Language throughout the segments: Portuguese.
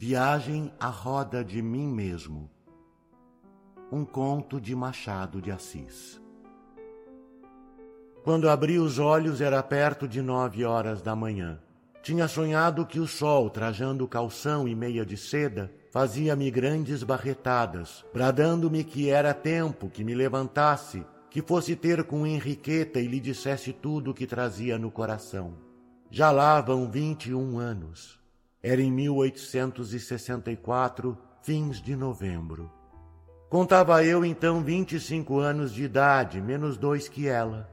Viagem à roda de mim mesmo. Um conto de Machado de Assis. Quando abri os olhos era perto de nove horas da manhã. Tinha sonhado que o sol, trajando calção e meia de seda, fazia-me grandes barretadas, bradando-me que era tempo que me levantasse, que fosse ter com Henriqueta e lhe dissesse tudo o que trazia no coração. Já lá vão vinte e um anos. Era em 1864, fins de novembro. Contava eu então vinte e cinco anos de idade, menos dois que ela.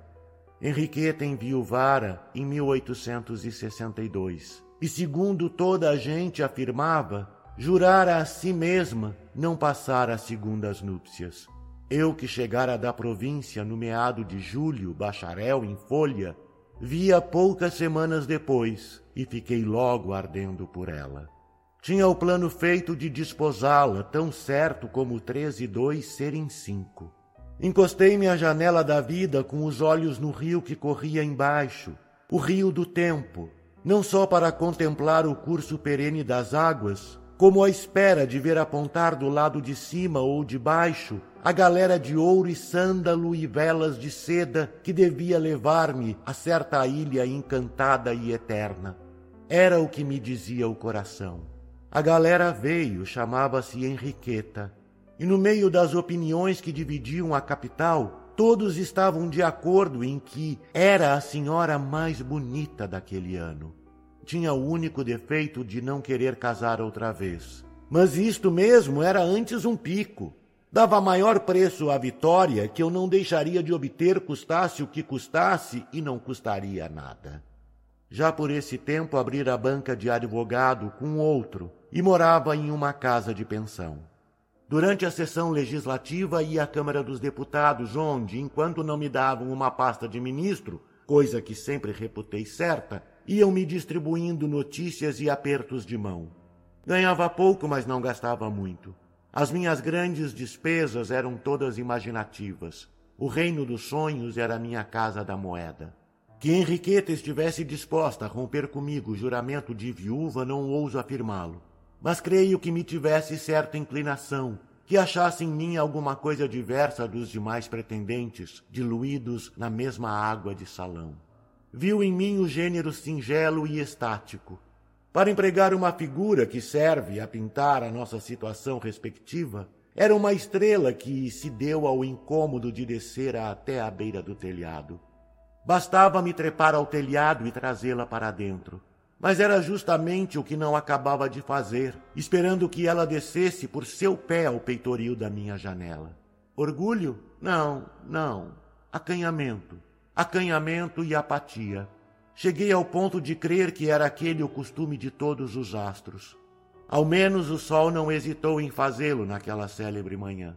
Henriqueta enviuvara em 1862. E segundo toda a gente afirmava, jurara a si mesma não passar as segundas núpcias. Eu que chegara da província no meado de julho, bacharel em folha, via poucas semanas depois e fiquei logo ardendo por ela. Tinha o plano feito de desposá-la, tão certo como três e dois serem cinco. Encostei-me à janela da vida com os olhos no rio que corria embaixo, o rio do tempo, não só para contemplar o curso perene das águas, como à espera de ver apontar do lado de cima ou de baixo a galera de ouro e sândalo e velas de seda que devia levar-me a certa ilha encantada e eterna. Era o que me dizia o coração. A galera veio, chamava-se Henriqueta, e no meio das opiniões que dividiam a capital, todos estavam de acordo em que era a senhora mais bonita daquele ano. Tinha o único defeito de não querer casar outra vez. Mas isto mesmo era antes um pico. Dava maior preço à vitória que eu não deixaria de obter, custasse o que custasse, e não custaria nada. Já por esse tempo abrira a banca de advogado com outro e morava em uma casa de pensão. Durante a sessão legislativa ia à Câmara dos Deputados, onde, enquanto não me davam uma pasta de ministro, coisa que sempre reputei certa, iam me distribuindo notícias e apertos de mão. Ganhava pouco, mas não gastava muito. As minhas grandes despesas eram todas imaginativas. O reino dos sonhos era a minha casa da moeda. Que Henriqueta estivesse disposta a romper comigo o juramento de viúva, não ouso afirmá-lo. Mas creio que me tivesse certa inclinação, que achasse em mim alguma coisa diversa dos demais pretendentes, diluídos na mesma água de salão viu em mim o gênero singelo e estático. Para empregar uma figura que serve a pintar a nossa situação respectiva, era uma estrela que se deu ao incômodo de descer até a beira do telhado. Bastava-me trepar ao telhado e trazê-la para dentro. Mas era justamente o que não acabava de fazer, esperando que ela descesse por seu pé ao peitoril da minha janela. Orgulho? Não, não. Acanhamento acanhamento e apatia. Cheguei ao ponto de crer que era aquele o costume de todos os astros. Ao menos o sol não hesitou em fazê-lo naquela célebre manhã.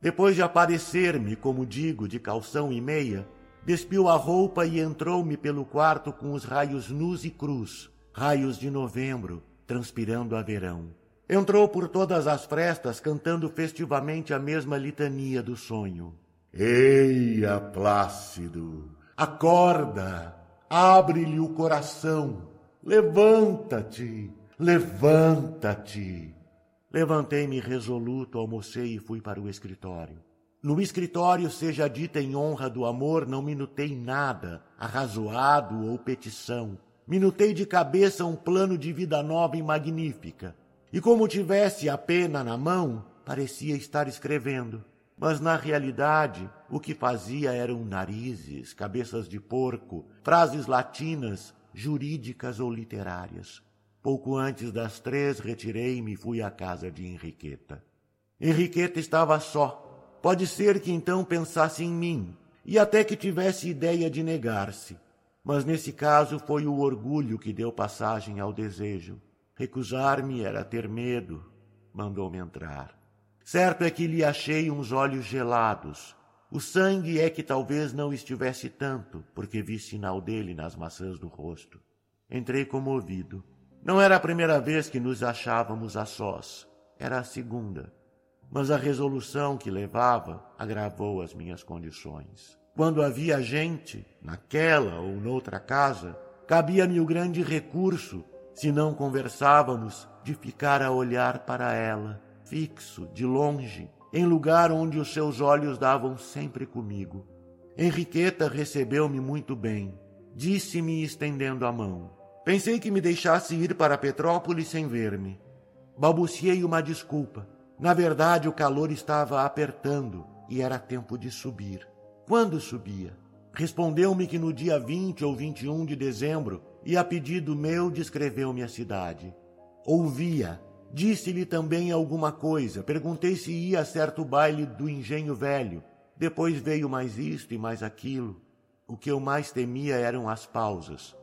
Depois de aparecer-me, como digo, de calção e meia, despiu a roupa e entrou-me pelo quarto com os raios nus e cruz, raios de novembro, transpirando a verão. Entrou por todas as frestas cantando festivamente a mesma litania do sonho. Eia, Plácido, acorda, abre-lhe o coração, levanta-te, levanta-te. Levantei-me resoluto, almocei e fui para o escritório. No escritório, seja dita em honra do amor, não minutei nada, arrazoado ou petição. Minutei de cabeça um plano de vida nova e magnífica. E como tivesse a pena na mão, parecia estar escrevendo. Mas na realidade, o que fazia eram narizes, cabeças de porco, frases latinas, jurídicas ou literárias. Pouco antes das três, retirei-me e fui à casa de Henriqueta. Henriqueta estava só. Pode ser que então pensasse em mim, e até que tivesse ideia de negar-se. Mas nesse caso foi o orgulho que deu passagem ao desejo. Recusar-me era ter medo. Mandou-me entrar. Certo é que lhe achei uns olhos gelados. O sangue é que talvez não estivesse tanto, porque vi sinal dele nas maçãs do rosto. Entrei comovido. Não era a primeira vez que nos achávamos a sós, era a segunda. Mas a resolução que levava agravou as minhas condições. Quando havia gente, naquela ou noutra casa, cabia-me o grande recurso se não conversávamos, de ficar a olhar para ela, fixo, de longe, em lugar onde os seus olhos davam sempre comigo. Henriqueta recebeu-me muito bem. Disse-me estendendo a mão. Pensei que me deixasse ir para Petrópolis sem ver-me. Balbuciei uma desculpa. Na verdade, o calor estava apertando e era tempo de subir. Quando subia? Respondeu-me que no dia 20 ou 21 de dezembro e, a pedido meu, descreveu-me a cidade. Ouvia. Disse-lhe também alguma coisa. Perguntei se ia a certo baile do Engenho Velho depois veio mais isto e mais aquilo. O que eu mais temia eram as pausas.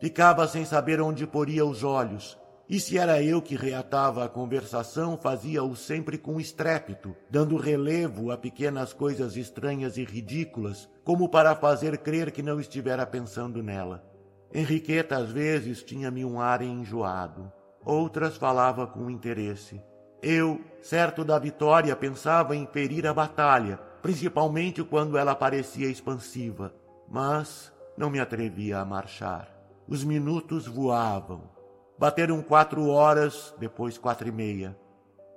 Ficava sem saber onde poria os olhos, e se era eu que reatava a conversação, fazia-o sempre com estrépito, dando relevo a pequenas coisas estranhas e ridículas, como para fazer crer que não estivera pensando nela. Henriqueta às vezes tinha-me um ar enjoado, outras falava com interesse. Eu, certo da vitória, pensava em ferir a batalha, principalmente quando ela parecia expansiva, mas não me atrevia a marchar. Os minutos voavam. Bateram quatro horas, depois quatro e meia.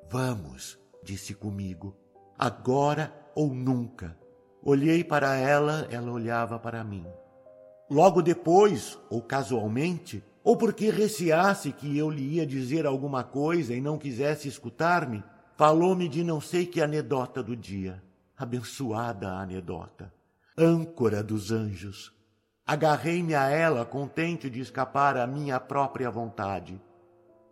Vamos, disse comigo, agora ou nunca. Olhei para ela, ela olhava para mim. Logo depois, ou casualmente, ou porque receasse que eu lhe ia dizer alguma coisa e não quisesse escutar-me, falou-me de não sei que anedota do dia abençoada anedota, âncora dos anjos. Agarrei-me a ela, contente de escapar à minha própria vontade.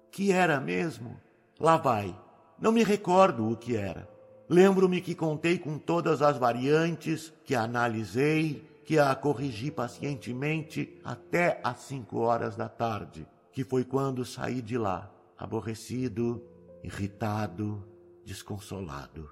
Que era mesmo? Lá vai. Não me recordo o que era. Lembro-me que contei com todas as variantes, que a analisei, que a corrigi pacientemente até às cinco horas da tarde, que foi quando saí de lá, aborrecido, irritado, desconsolado.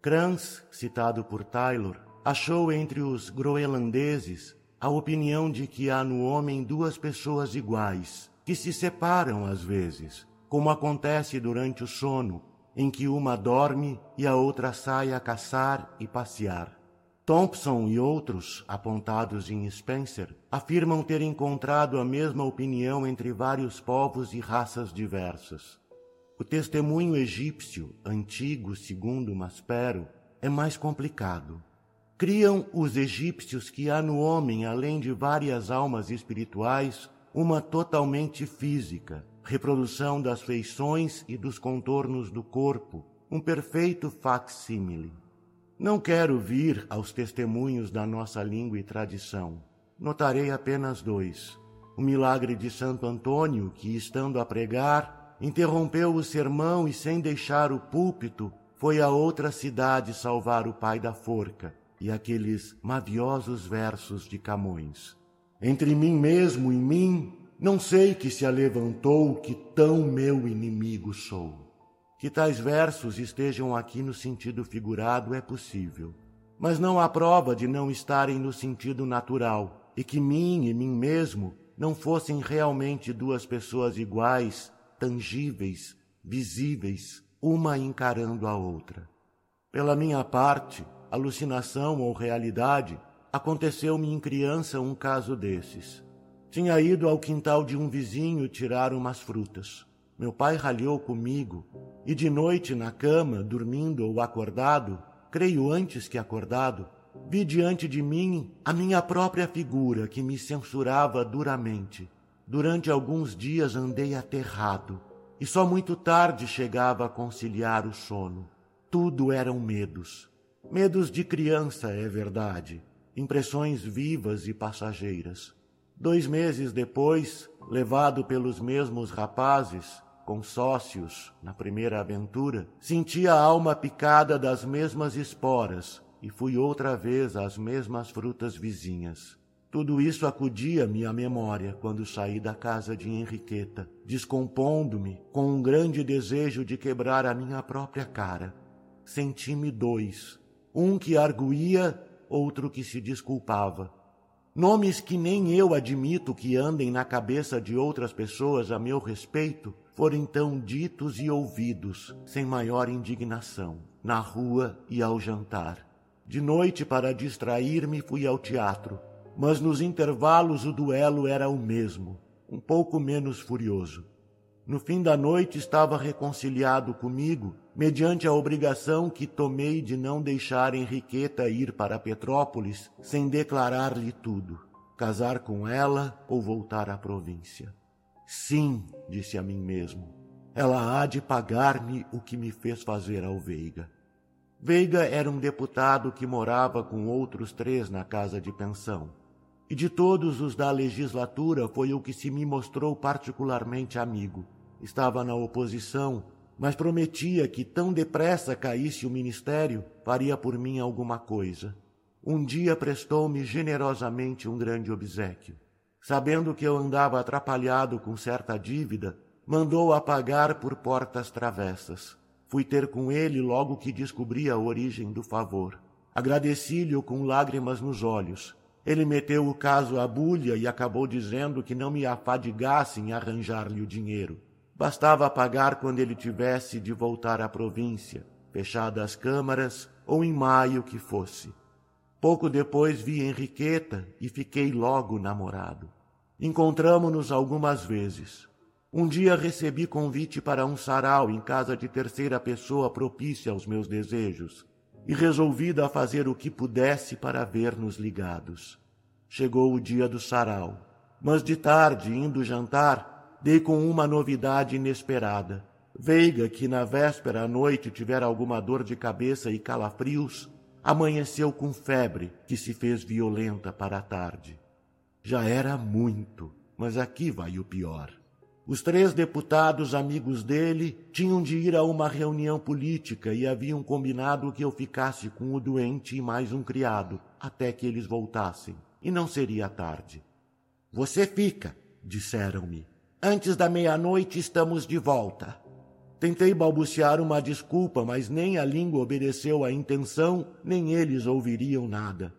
Kranz, citado por Taylor, achou entre os groenlandeses a opinião de que há no homem duas pessoas iguais, que se separam às vezes, como acontece durante o sono, em que uma dorme e a outra sai a caçar e passear. Thompson e outros, apontados em Spencer, afirmam ter encontrado a mesma opinião entre vários povos e raças diversas. O testemunho egípcio, antigo segundo Maspero, é mais complicado. Criam os egípcios que há no homem, além de várias almas espirituais, uma totalmente física, reprodução das feições e dos contornos do corpo, um perfeito facsímile. Não quero vir aos testemunhos da nossa língua e tradição. Notarei apenas dois. O milagre de Santo Antônio, que, estando a pregar, interrompeu o sermão e, sem deixar o púlpito, foi a outra cidade salvar o pai da forca e aqueles maviosos versos de Camões. Entre mim mesmo e mim, não sei que se alevantou, que tão meu inimigo sou. Que tais versos estejam aqui no sentido figurado é possível, mas não há prova de não estarem no sentido natural e que mim e mim mesmo não fossem realmente duas pessoas iguais tangíveis, visíveis, uma encarando a outra. Pela minha parte, alucinação ou realidade, aconteceu-me em criança um caso desses. Tinha ido ao quintal de um vizinho tirar umas frutas. Meu pai ralhou comigo e de noite na cama, dormindo ou acordado, creio antes que acordado, vi diante de mim a minha própria figura que me censurava duramente. Durante alguns dias andei aterrado e só muito tarde chegava a conciliar o sono. Tudo eram medos. Medos de criança, é verdade, impressões vivas e passageiras. Dois meses depois, levado pelos mesmos rapazes, com sócios na primeira aventura, senti a alma picada das mesmas esporas e fui outra vez às mesmas frutas vizinhas. Tudo isso acudia-me à memória quando saí da casa de Henriqueta, descompondo-me com um grande desejo de quebrar a minha própria cara. Senti-me dois, um que arguía, outro que se desculpava. Nomes que nem eu admito que andem na cabeça de outras pessoas a meu respeito foram então ditos e ouvidos, sem maior indignação, na rua e ao jantar. De noite, para distrair-me, fui ao teatro mas nos intervalos o duelo era o mesmo. um pouco menos furioso. No fim da noite estava reconciliado comigo, mediante a obrigação que tomei de não deixar Henriqueta ir para Petrópolis sem declarar-lhe tudo, casar com ela ou voltar à província. Sim, disse a mim mesmo, ela há de pagar-me o que me fez fazer ao Veiga. Veiga era um deputado que morava com outros três na casa de pensão. E de todos os da legislatura foi o que se me mostrou particularmente amigo estava na oposição, mas prometia que tão depressa caísse o ministério, faria por mim alguma coisa. Um dia prestou-me generosamente um grande obsequio. Sabendo que eu andava atrapalhado com certa dívida, mandou apagar por portas travessas. Fui ter com ele logo que descobri a origem do favor. Agradeci-lhe com lágrimas nos olhos. Ele meteu o caso à bulha e acabou dizendo que não me afadigasse em arranjar-lhe o dinheiro. Bastava pagar quando ele tivesse de voltar à província, fechadas as câmaras ou em maio que fosse. Pouco depois vi Henriqueta e fiquei logo namorado. Encontramo-nos algumas vezes. Um dia recebi convite para um sarau em casa de terceira pessoa propícia aos meus desejos, e resolvida a fazer o que pudesse para ver-nos ligados. Chegou o dia do sarau, mas de tarde, indo jantar, dei com uma novidade inesperada. Veiga, que na véspera à noite tivera alguma dor de cabeça e calafrios, amanheceu com febre, que se fez violenta para a tarde. Já era muito, mas aqui vai o pior. Os três deputados amigos dele tinham de ir a uma reunião política e haviam combinado que eu ficasse com o doente e mais um criado, até que eles voltassem, e não seria tarde. Você fica, disseram-me. Antes da meia-noite estamos de volta. Tentei balbuciar uma desculpa, mas nem a língua obedeceu à intenção, nem eles ouviriam nada.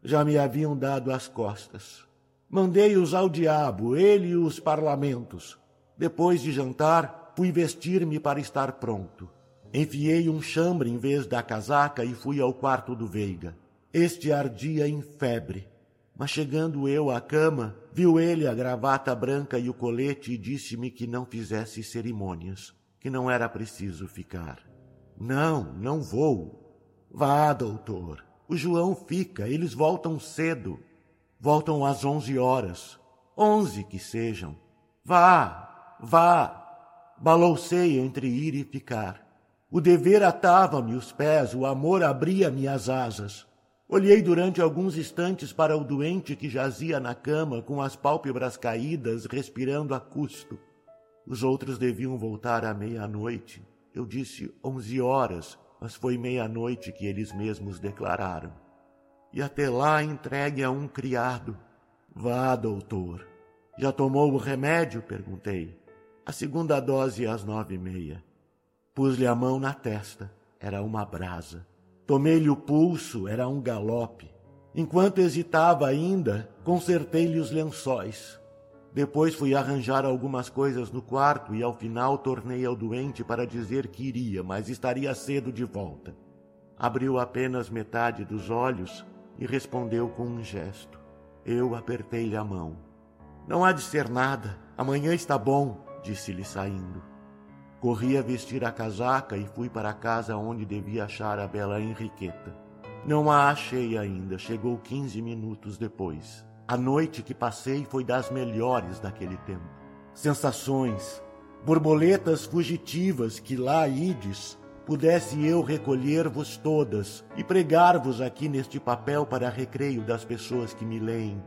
Já me haviam dado as costas. Mandei-os ao diabo, ele e os parlamentos. Depois de jantar, fui vestir-me para estar pronto. Enfiei um chambre em vez da casaca e fui ao quarto do Veiga. Este ardia em febre. Mas chegando eu à cama, viu ele a gravata branca e o colete e disse-me que não fizesse cerimônias, que não era preciso ficar. Não, não vou. Vá, doutor. O João fica, eles voltam cedo. Voltam às onze horas. Onze que sejam. Vá, vá. Baloucei entre ir e ficar. O dever atava-me os pés, o amor abria-me as asas. Olhei durante alguns instantes para o doente que jazia na cama com as pálpebras caídas, respirando a custo. Os outros deviam voltar à meia-noite. Eu disse onze horas, mas foi meia-noite que eles mesmos declararam. E até lá entregue a um criado. Vá, doutor. Já tomou o remédio? perguntei. A segunda dose às nove e meia. Pus-lhe a mão na testa. Era uma brasa. Tomei-lhe o pulso, era um galope. Enquanto hesitava ainda, consertei-lhe os lençóis. Depois fui arranjar algumas coisas no quarto e ao final tornei ao doente para dizer que iria, mas estaria cedo de volta. Abriu apenas metade dos olhos e respondeu com um gesto. Eu apertei-lhe a mão. Não há de ser nada, amanhã está bom, disse-lhe saindo. Corri a vestir a casaca e fui para a casa onde devia achar a bela Henriqueta. Não a achei ainda, chegou quinze minutos depois. A noite que passei foi das melhores daquele tempo. Sensações, borboletas fugitivas que lá ides, pudesse eu recolher-vos todas e pregar-vos aqui neste papel para recreio das pessoas que me leem,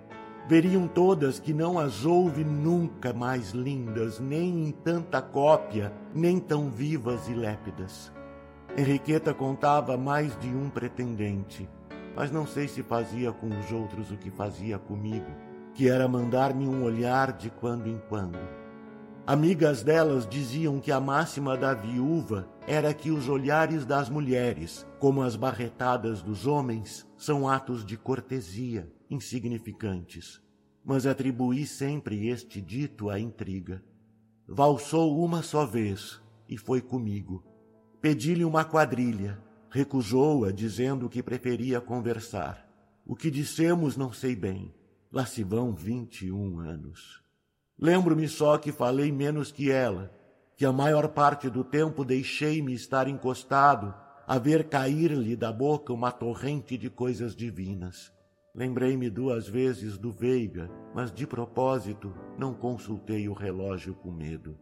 veriam todas que não as houve nunca mais lindas, nem em tanta cópia, nem tão vivas e lépidas. Henriqueta contava mais de um pretendente, mas não sei se fazia com os outros o que fazia comigo, que era mandar-me um olhar de quando em quando. Amigas delas diziam que a máxima da viúva era que os olhares das mulheres, como as barretadas dos homens, são atos de cortesia insignificantes, mas atribuí sempre este dito à intriga. Valsou uma só vez e foi comigo. Pedi-lhe uma quadrilha, recusou-a, dizendo que preferia conversar. O que dissemos não sei bem. Lá se vão vinte e um anos. Lembro-me só que falei menos que ela, que a maior parte do tempo deixei-me estar encostado a ver cair-lhe da boca uma torrente de coisas divinas. Lembrei-me duas vezes do Veiga, mas de propósito não consultei o relógio com medo.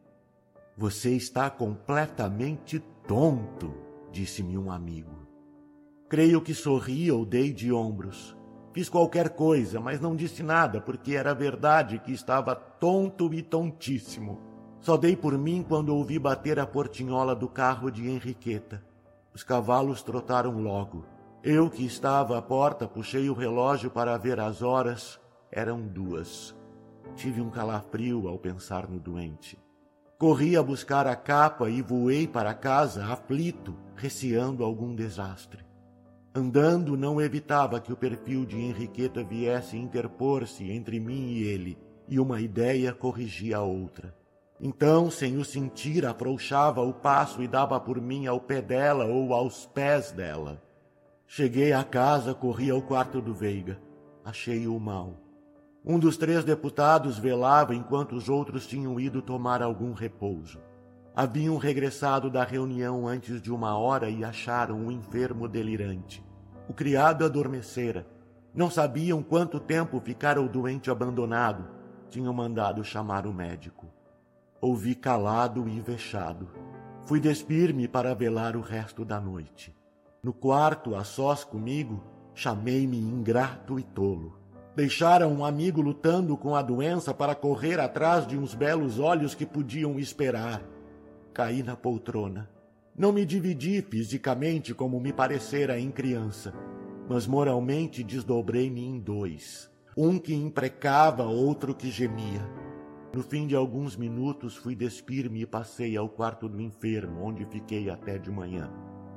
Você está completamente tonto, disse-me um amigo. Creio que sorri ou dei de ombros. Fiz qualquer coisa, mas não disse nada, porque era verdade que estava tonto e tontíssimo. Só dei por mim quando ouvi bater a portinhola do carro de Henriqueta. Os cavalos trotaram logo. Eu, que estava à porta, puxei o relógio para ver as horas. Eram duas. Tive um calafrio ao pensar no doente. Corri a buscar a capa e voei para casa, aflito, receando algum desastre. Andando, não evitava que o perfil de Henriqueta viesse interpor-se entre mim e ele, e uma ideia corrigia a outra. Então, sem o sentir, afrouxava o passo e dava por mim ao pé dela ou aos pés dela. Cheguei à casa, corri ao quarto do Veiga. Achei-o mal. Um dos três deputados velava enquanto os outros tinham ido tomar algum repouso. Haviam regressado da reunião antes de uma hora e acharam o enfermo delirante. O criado adormecera. Não sabiam quanto tempo ficara o doente abandonado. Tinham mandado chamar o médico. Ouvi calado e vexado. Fui despir-me para velar o resto da noite. No quarto, a sós comigo, chamei-me ingrato e tolo. Deixara um amigo lutando com a doença para correr atrás de uns belos olhos que podiam esperar. Caí na poltrona. Não me dividi fisicamente como me parecera em criança, mas moralmente desdobrei-me em dois. Um que imprecava, outro que gemia. No fim de alguns minutos fui despir-me e passei ao quarto do enfermo, onde fiquei até de manhã.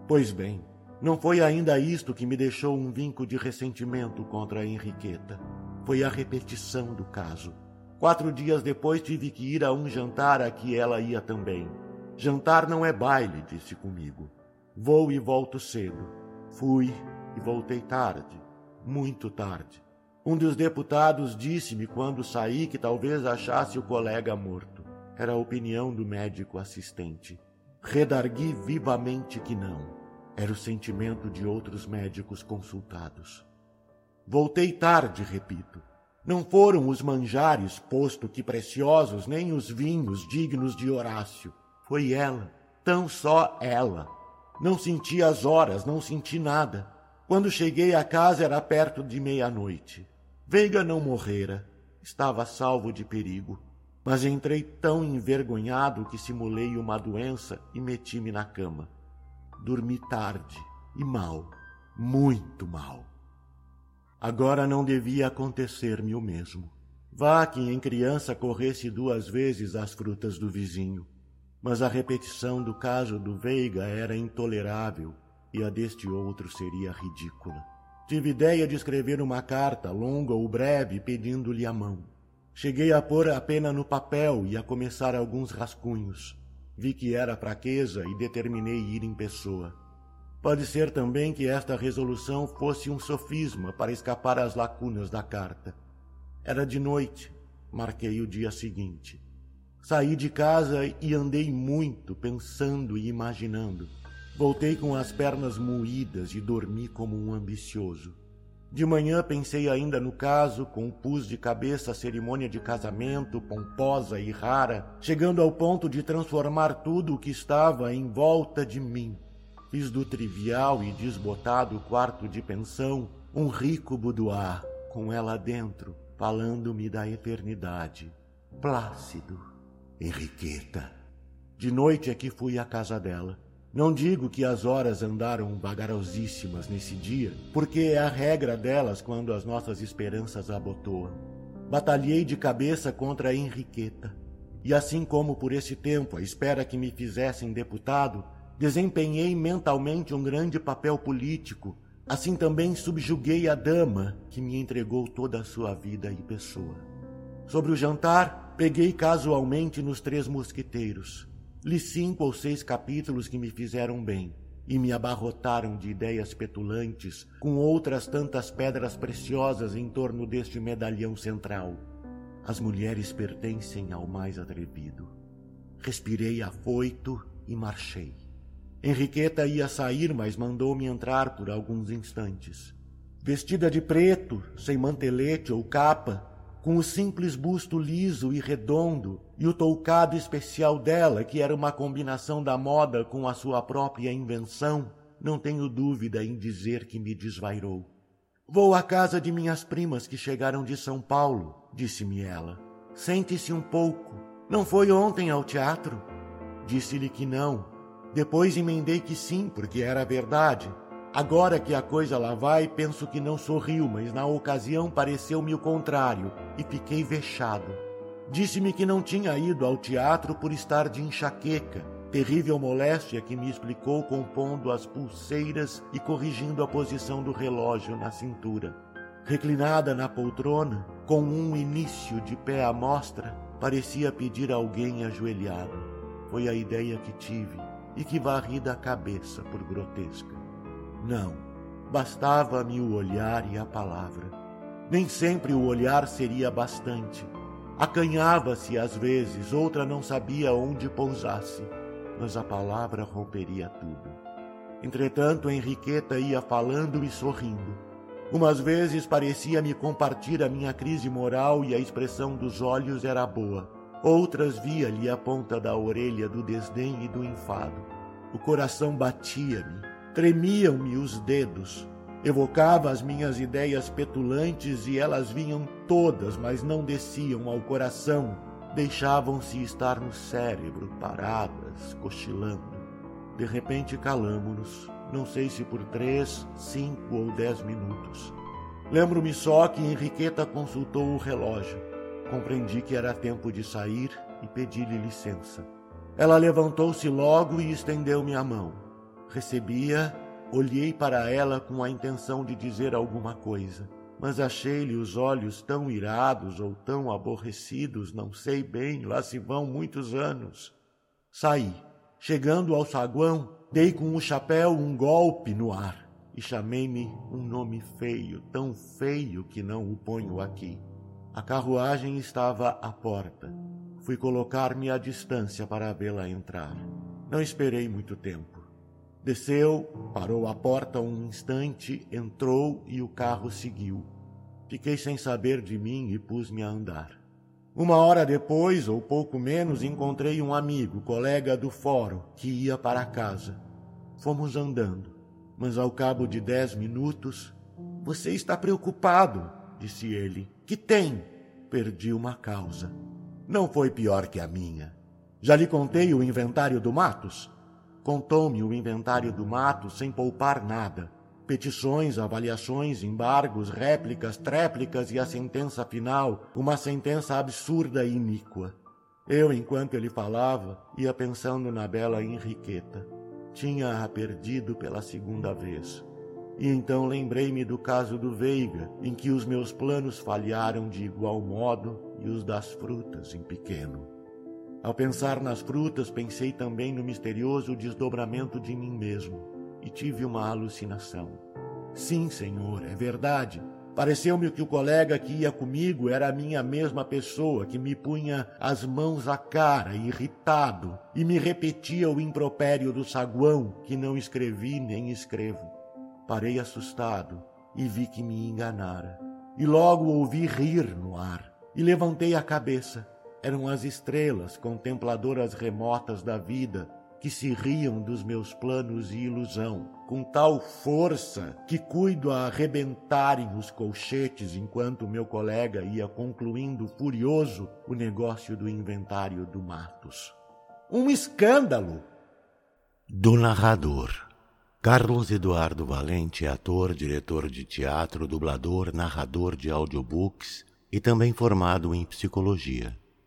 Pois bem, não foi ainda isto que me deixou um vinco de ressentimento contra a Henriqueta. Foi a repetição do caso. Quatro dias depois tive que ir a um jantar a que ela ia também. Jantar não é baile, disse comigo. Vou e volto cedo. Fui e voltei tarde, muito tarde. Um dos deputados disse-me quando saí que talvez achasse o colega morto. Era a opinião do médico assistente. Redargui vivamente que não. Era o sentimento de outros médicos consultados. Voltei tarde, repito. Não foram os manjares, posto que preciosos, nem os vinhos dignos de Horácio. Foi ela, tão só ela. Não senti as horas, não senti nada. Quando cheguei à casa era perto de meia-noite. Veiga não morrera, estava salvo de perigo. Mas entrei tão envergonhado que simulei uma doença e meti-me na cama. Dormi tarde e mal, muito mal. Agora não devia acontecer-me o mesmo. Vá que em criança corresse duas vezes as frutas do vizinho. Mas a repetição do caso do Veiga era intolerável e a deste outro seria ridícula. Tive ideia de escrever uma carta, longa ou breve, pedindo-lhe a mão. Cheguei a pôr a pena no papel e a começar alguns rascunhos. Vi que era fraqueza e determinei ir em pessoa. Pode ser também que esta resolução fosse um sofisma para escapar às lacunas da carta. Era de noite, marquei o dia seguinte. Saí de casa e andei muito pensando e imaginando. Voltei com as pernas moídas e dormi como um ambicioso. De manhã pensei ainda no caso, compus de cabeça a cerimônia de casamento, pomposa e rara, chegando ao ponto de transformar tudo o que estava em volta de mim. Fiz do trivial e desbotado quarto de pensão um rico boudoir, com ela dentro, falando-me da eternidade. Plácido, Henriqueta. De noite é que fui à casa dela. Não digo que as horas andaram vagarosíssimas nesse dia, porque é a regra delas quando as nossas esperanças abotoam. Batalhei de cabeça contra a Henriqueta, e assim como por esse tempo, à espera que me fizessem deputado, desempenhei mentalmente um grande papel político, assim também subjuguei a dama que me entregou toda a sua vida e pessoa. Sobre o jantar, peguei casualmente nos Três Mosquiteiros Li cinco ou seis capítulos que me fizeram bem e me abarrotaram de ideias petulantes, com outras tantas pedras preciosas em torno deste medalhão central. As mulheres pertencem ao mais atrevido. Respirei afoito e marchei. Henriqueta ia sair, mas mandou-me entrar por alguns instantes. Vestida de preto, sem mantelete ou capa, com o simples busto liso e redondo e o toucado especial dela, que era uma combinação da moda com a sua própria invenção, não tenho dúvida em dizer que me desvairou. Vou à casa de minhas primas que chegaram de São Paulo, disse-me ela. Sente-se um pouco. Não foi ontem ao teatro? Disse-lhe que não. Depois emendei que sim, porque era verdade. Agora que a coisa lá vai, penso que não sorriu, mas na ocasião pareceu-me o contrário e fiquei vexado. Disse-me que não tinha ido ao teatro por estar de enxaqueca terrível moléstia que me explicou compondo as pulseiras e corrigindo a posição do relógio na cintura. Reclinada na poltrona, com um início de pé à mostra, parecia pedir alguém ajoelhado. Foi a ideia que tive e que varri da cabeça por grotesca. Não, bastava-me o olhar e a palavra. Nem sempre o olhar seria bastante. Acanhava-se às vezes, outra não sabia onde pousasse mas a palavra romperia tudo. Entretanto, Henriqueta ia falando e sorrindo. Umas vezes parecia-me compartir a minha crise moral e a expressão dos olhos era boa. Outras via-lhe a ponta da orelha do desdém e do enfado. O coração batia-me, tremiam-me os dedos. Evocava as minhas ideias petulantes e elas vinham todas, mas não desciam ao coração, deixavam-se estar no cérebro, paradas, cochilando. De repente calamo-nos, não sei se por três, cinco ou dez minutos. Lembro-me só que Henriqueta consultou o relógio. Compreendi que era tempo de sair e pedi-lhe licença. Ela levantou-se logo e estendeu-me a mão. Recebia, olhei para ela com a intenção de dizer alguma coisa mas achei-lhe os olhos tão irados ou tão aborrecidos, não sei bem, lá se vão muitos anos. Saí. Chegando ao saguão, dei com o chapéu um golpe no ar e chamei-me um nome feio, tão feio que não o ponho aqui. A carruagem estava à porta. Fui colocar-me à distância para vê-la entrar. Não esperei muito tempo. Desceu, parou à porta um instante, entrou e o carro seguiu. Fiquei sem saber de mim e pus-me a andar. Uma hora depois, ou pouco menos, encontrei um amigo, colega do fórum, que ia para casa. Fomos andando, mas ao cabo de dez minutos, você está preocupado, disse ele. Que tem? Perdi uma causa. Não foi pior que a minha. Já lhe contei o inventário do Matos? Contou-me o inventário do Matos sem poupar nada petições, avaliações, embargos, réplicas, tréplicas e a sentença final, uma sentença absurda e iníqua. Eu, enquanto ele falava, ia pensando na bela Henriqueta. Tinha-a perdido pela segunda vez. E então lembrei-me do caso do Veiga, em que os meus planos falharam de igual modo e os das frutas em pequeno. Ao pensar nas frutas, pensei também no misterioso desdobramento de mim mesmo e tive uma alucinação. Sim, senhor, é verdade. Pareceu-me que o colega que ia comigo era a minha mesma pessoa, que me punha as mãos à cara, irritado, e me repetia o impropério do saguão, que não escrevi nem escrevo. Parei assustado e vi que me enganara. E logo ouvi rir no ar, e levantei a cabeça. Eram as estrelas, contempladoras remotas da vida, que se riam dos meus planos e ilusão, com tal força que cuido a arrebentarem os colchetes enquanto meu colega ia concluindo furioso o negócio do inventário do Matos. Um escândalo! Do narrador. Carlos Eduardo Valente é ator, diretor de teatro, dublador, narrador de audiobooks e também formado em psicologia.